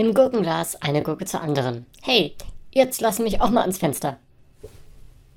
Im Gurkenglas eine Gurke zur anderen. Hey, jetzt lass mich auch mal ans Fenster.